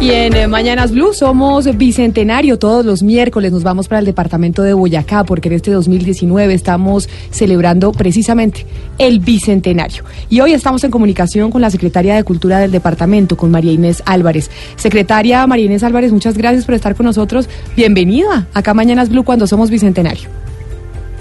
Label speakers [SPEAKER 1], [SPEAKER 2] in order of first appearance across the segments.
[SPEAKER 1] Y en eh, Mañanas Blue somos bicentenario. Todos los miércoles nos vamos para el departamento de Boyacá porque en este 2019 estamos celebrando precisamente el bicentenario. Y hoy estamos en comunicación con la secretaria de Cultura del departamento, con María Inés Álvarez. Secretaria María Inés Álvarez, muchas gracias por estar con nosotros. Bienvenida acá Mañanas Blue cuando somos bicentenario.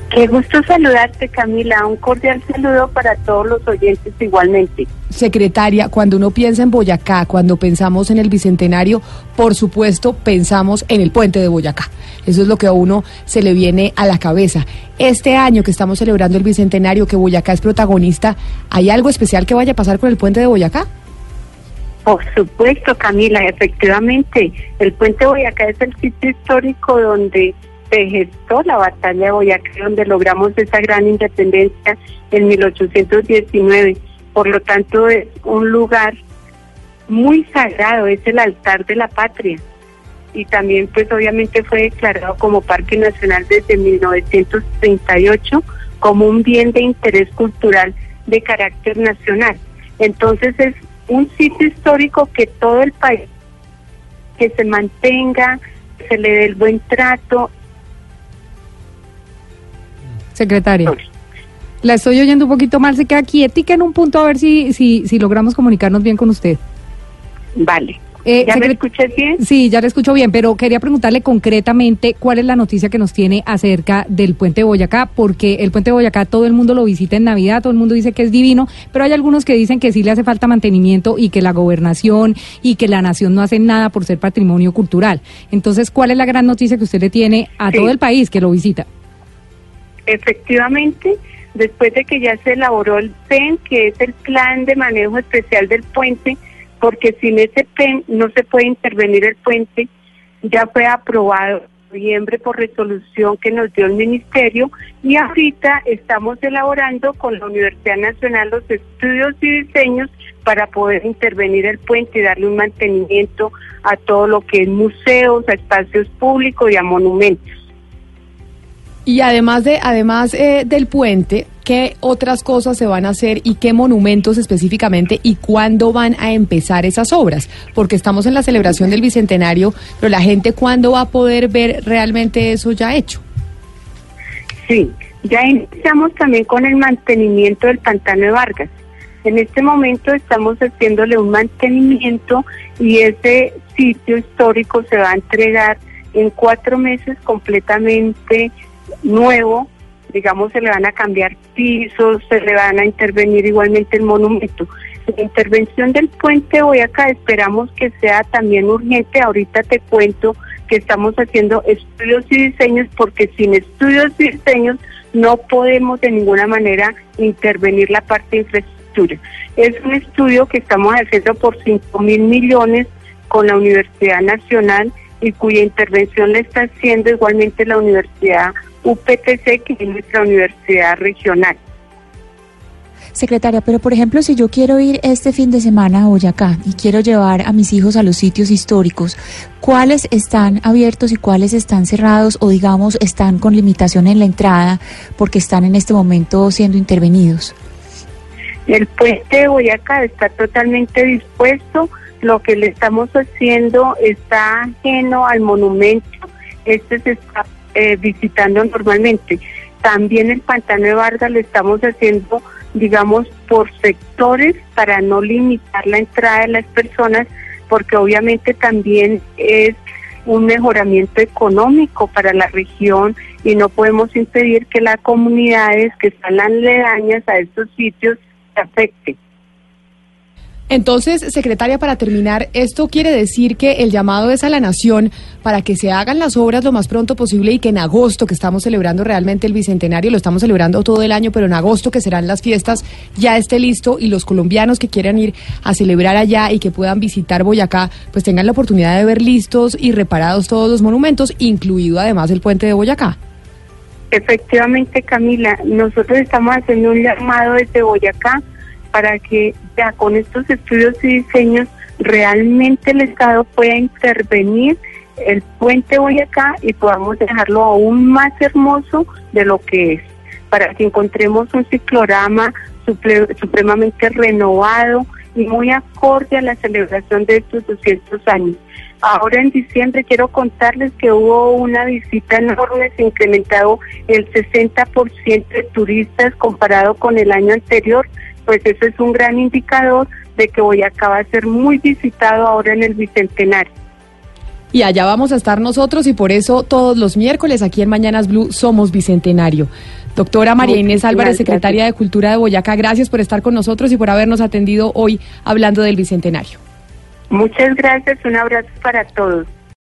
[SPEAKER 2] Qué gusto saludarte, Camila. Un cordial saludo para todos los oyentes igualmente.
[SPEAKER 1] Secretaria, cuando uno piensa en Boyacá, cuando pensamos en el Bicentenario, por supuesto pensamos en el puente de Boyacá. Eso es lo que a uno se le viene a la cabeza. Este año que estamos celebrando el Bicentenario, que Boyacá es protagonista, ¿hay algo especial que vaya a pasar con el puente de Boyacá?
[SPEAKER 2] Por supuesto, Camila, efectivamente. El puente de Boyacá es el sitio histórico donde se gestó la batalla de Boyacá, donde logramos esa gran independencia en 1819. Por lo tanto, es un lugar muy sagrado, es el altar de la patria. Y también, pues obviamente fue declarado como Parque Nacional desde 1938 como un bien de interés cultural de carácter nacional. Entonces es un sitio histórico que todo el país, que se mantenga, se le dé el buen trato
[SPEAKER 1] Secretaria. La estoy oyendo un poquito mal, se queda quietica en un punto a ver si, si, si logramos comunicarnos bien con usted.
[SPEAKER 2] Vale. Eh, ¿Ya me escuchas bien?
[SPEAKER 1] Sí, ya le escucho bien, pero quería preguntarle concretamente cuál es la noticia que nos tiene acerca del puente de Boyacá, porque el puente de Boyacá todo el mundo lo visita en Navidad, todo el mundo dice que es divino, pero hay algunos que dicen que sí le hace falta mantenimiento y que la gobernación y que la nación no hacen nada por ser patrimonio cultural. Entonces, ¿cuál es la gran noticia que usted le tiene a todo el país que lo visita?
[SPEAKER 2] Efectivamente, después de que ya se elaboró el PEN, que es el Plan de Manejo Especial del Puente, porque sin ese PEN no se puede intervenir el puente, ya fue aprobado en noviembre por resolución que nos dio el Ministerio y ahorita estamos elaborando con la Universidad Nacional los estudios y diseños para poder intervenir el puente y darle un mantenimiento a todo lo que es museos, a espacios públicos y a monumentos.
[SPEAKER 1] Y además de además eh, del puente, ¿qué otras cosas se van a hacer y qué monumentos específicamente y cuándo van a empezar esas obras? Porque estamos en la celebración del bicentenario, pero la gente cuándo va a poder ver realmente eso ya hecho?
[SPEAKER 2] Sí, ya iniciamos también con el mantenimiento del pantano de Vargas. En este momento estamos haciéndole un mantenimiento y ese sitio histórico se va a entregar en cuatro meses completamente nuevo, digamos, se le van a cambiar pisos, se le van a intervenir igualmente el monumento. La intervención del puente Boyacá esperamos que sea también urgente. Ahorita te cuento que estamos haciendo estudios y diseños porque sin estudios y diseños no podemos de ninguna manera intervenir la parte de infraestructura. Es un estudio que estamos haciendo por 5 mil millones con la Universidad Nacional y cuya intervención le está haciendo igualmente la Universidad UPTC, que es nuestra universidad regional.
[SPEAKER 3] Secretaria, pero por ejemplo, si yo quiero ir este fin de semana a Boyacá y quiero llevar a mis hijos a los sitios históricos, ¿cuáles están abiertos y cuáles están cerrados o digamos están con limitación en la entrada porque están en este momento siendo intervenidos?
[SPEAKER 2] El puente de Boyacá está totalmente dispuesto, lo que le estamos haciendo está ajeno al monumento, este se está eh, visitando normalmente. También el pantano de Vargas lo estamos haciendo, digamos, por sectores para no limitar la entrada de las personas, porque obviamente también es un mejoramiento económico para la región y no podemos impedir que las comunidades que están aledañas a estos sitios se afecten.
[SPEAKER 1] Entonces, secretaria, para terminar, esto quiere decir que el llamado es a la nación para que se hagan las obras lo más pronto posible y que en agosto, que estamos celebrando realmente el bicentenario, lo estamos celebrando todo el año, pero en agosto, que serán las fiestas, ya esté listo y los colombianos que quieran ir a celebrar allá y que puedan visitar Boyacá, pues tengan la oportunidad de ver listos y reparados todos los monumentos, incluido además el puente de Boyacá.
[SPEAKER 2] Efectivamente, Camila, nosotros estamos haciendo un llamado desde Boyacá para que ya con estos estudios y diseños realmente el Estado pueda intervenir el puente Boyacá y podamos dejarlo aún más hermoso de lo que es, para que encontremos un ciclorama supremamente renovado y muy acorde a la celebración de estos 200 años. Ahora en diciembre quiero contarles que hubo una visita enorme, se incrementado el 60% de turistas comparado con el año anterior pues eso es un gran indicador de que Boyacá va a ser muy visitado ahora en el Bicentenario.
[SPEAKER 1] Y allá vamos a estar nosotros y por eso todos los miércoles aquí en Mañanas Blue somos Bicentenario. Doctora María Inés Álvarez, secretaria de Cultura de Boyacá, gracias por estar con nosotros y por habernos atendido hoy hablando del Bicentenario.
[SPEAKER 2] Muchas gracias, un abrazo para todos.